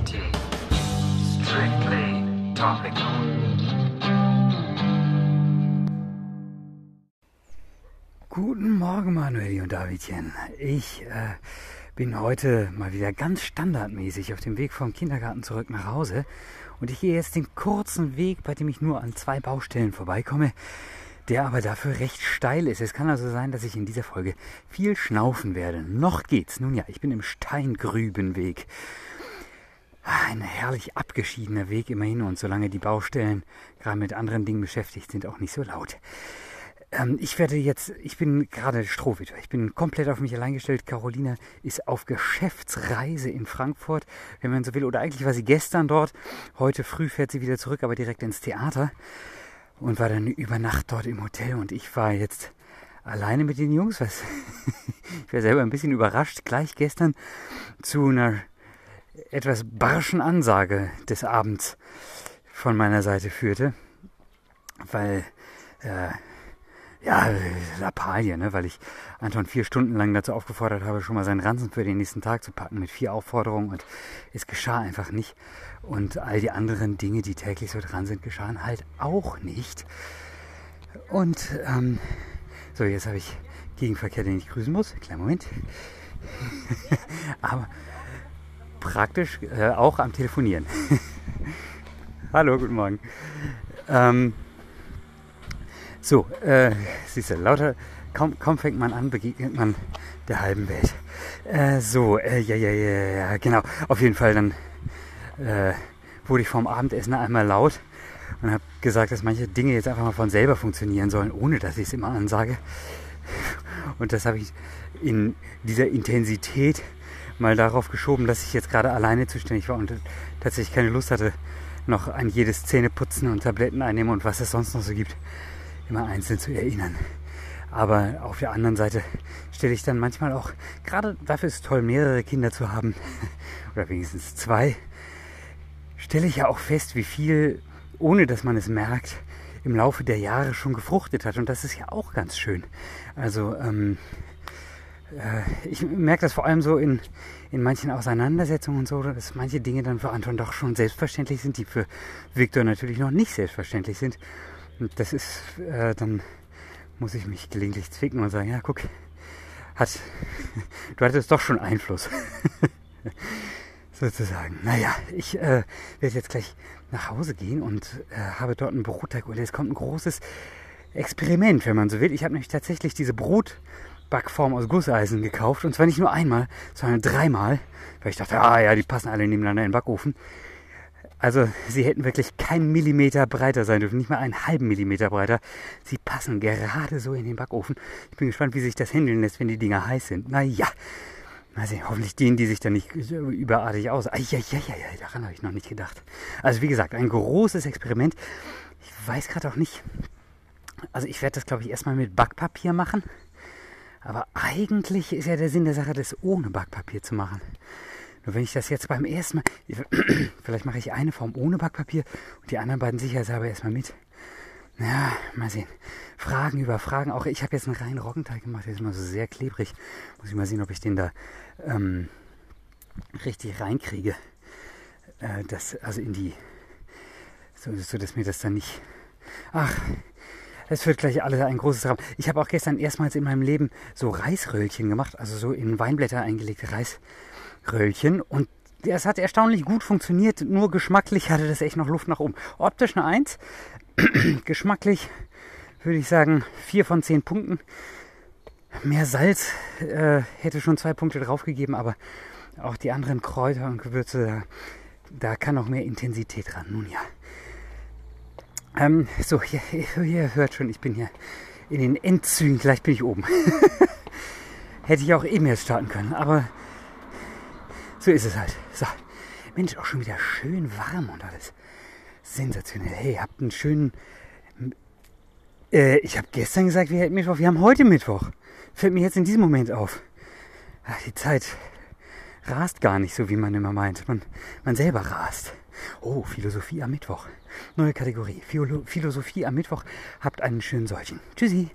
Strictly topical. Guten Morgen, Manueli und Davidchen. Ich äh, bin heute mal wieder ganz standardmäßig auf dem Weg vom Kindergarten zurück nach Hause. Und ich gehe jetzt den kurzen Weg, bei dem ich nur an zwei Baustellen vorbeikomme, der aber dafür recht steil ist. Es kann also sein, dass ich in dieser Folge viel schnaufen werde. Noch geht's. Nun ja, ich bin im Steingrübenweg. Ein herrlich abgeschiedener Weg immerhin und solange die Baustellen gerade mit anderen Dingen beschäftigt sind, auch nicht so laut. Ähm, ich werde jetzt, ich bin gerade Strohwitwer. Ich bin komplett auf mich allein gestellt. Carolina ist auf Geschäftsreise in Frankfurt, wenn man so will. Oder eigentlich war sie gestern dort. Heute früh fährt sie wieder zurück, aber direkt ins Theater. Und war dann über Nacht dort im Hotel. Und ich war jetzt alleine mit den Jungs. Was ich war selber ein bisschen überrascht. Gleich gestern zu einer etwas barschen Ansage des Abends von meiner Seite führte. Weil äh, ja, Lappalie, ne? weil ich Anton vier Stunden lang dazu aufgefordert habe, schon mal seinen Ranzen für den nächsten Tag zu packen mit vier Aufforderungen und es geschah einfach nicht. Und all die anderen Dinge, die täglich so dran sind, geschahen halt auch nicht. Und ähm, so, jetzt habe ich Gegenverkehr, den ich grüßen muss. Kleinen Moment. Aber praktisch äh, auch am Telefonieren. Hallo, guten Morgen. Ähm, so, äh, siehst du, lauter, kaum, kaum fängt man an, begegnet man der halben Welt. Äh, so, äh, ja, ja, ja, ja, genau. Auf jeden Fall, dann äh, wurde ich vorm Abendessen einmal laut und habe gesagt, dass manche Dinge jetzt einfach mal von selber funktionieren sollen, ohne dass ich es immer ansage. Und das habe ich in dieser Intensität mal darauf geschoben, dass ich jetzt gerade alleine zuständig war und tatsächlich keine Lust hatte, noch an jedes Zähneputzen und Tabletten einnehmen und was es sonst noch so gibt, immer einzeln zu erinnern. Aber auf der anderen Seite stelle ich dann manchmal auch, gerade dafür ist es toll, mehrere Kinder zu haben, oder wenigstens zwei, stelle ich ja auch fest, wie viel, ohne dass man es merkt, im Laufe der Jahre schon gefruchtet hat. Und das ist ja auch ganz schön. Also ähm, äh, ich merke das vor allem so in, in manchen Auseinandersetzungen und so, dass manche Dinge dann für Anton doch schon selbstverständlich sind, die für Viktor natürlich noch nicht selbstverständlich sind. Und das ist, äh, dann muss ich mich gelegentlich zwicken und sagen, ja, guck, hat, du hattest doch schon Einfluss. Sozusagen. Naja, ich äh, werde jetzt gleich nach Hause gehen und äh, habe dort einen Brotteig. Und es kommt ein großes Experiment, wenn man so will. Ich habe nämlich tatsächlich diese Brotbackform aus Gusseisen gekauft. Und zwar nicht nur einmal, sondern dreimal. Weil ich dachte, ah ja, die passen alle nebeneinander in den Backofen. Also sie hätten wirklich keinen Millimeter breiter sein dürfen, nicht mal einen halben Millimeter breiter. Sie passen gerade so in den Backofen. Ich bin gespannt, wie sich das handeln lässt, wenn die Dinger heiß sind. Naja, mal sehen, hoffentlich dehnen die sich dann nicht überartig aus. Eieieiei, daran habe ich noch nicht gedacht. Also wie gesagt, ein großes Experiment. Ich weiß gerade auch nicht. Also ich werde das, glaube ich, erstmal mit Backpapier machen. Aber eigentlich ist ja der Sinn der Sache, das ohne Backpapier zu machen. Nur wenn ich das jetzt beim ersten Mal, vielleicht mache ich eine Form ohne Backpapier und die anderen beiden sicherheitshalber erstmal mit. Ja, mal sehen. Fragen über Fragen. Auch ich habe jetzt einen reinen Roggenteig gemacht, der ist immer so sehr klebrig. Muss ich mal sehen, ob ich den da ähm, richtig reinkriege. Äh, das, also in die, so, so dass mir das dann nicht. Ach, es wird gleich alles ein großes Raum. Ich habe auch gestern erstmals in meinem Leben so Reisröllchen gemacht, also so in Weinblätter eingelegte Reis. Röllchen und es hat erstaunlich gut funktioniert, nur geschmacklich hatte das echt noch Luft nach oben. Optisch eine 1, geschmacklich würde ich sagen 4 von 10 Punkten. Mehr Salz äh, hätte schon zwei Punkte draufgegeben, aber auch die anderen Kräuter und Gewürze, da, da kann noch mehr Intensität ran. Nun ja. Ähm, so, hier, ihr hört schon, ich bin hier in den Endzügen. Gleich bin ich oben. Hätte ich auch eben jetzt starten können, aber so ist es halt. So. Mensch, auch schon wieder schön warm und alles. Sensationell. Hey, habt einen schönen. Äh, ich habe gestern gesagt, wir hätten Mittwoch. Wir haben heute Mittwoch. Fällt mir jetzt in diesem Moment auf. Ach, die Zeit rast gar nicht so, wie man immer meint. Man, man selber rast. Oh, Philosophie am Mittwoch. Neue Kategorie. Philo Philosophie am Mittwoch. Habt einen schönen solchen. Tschüssi.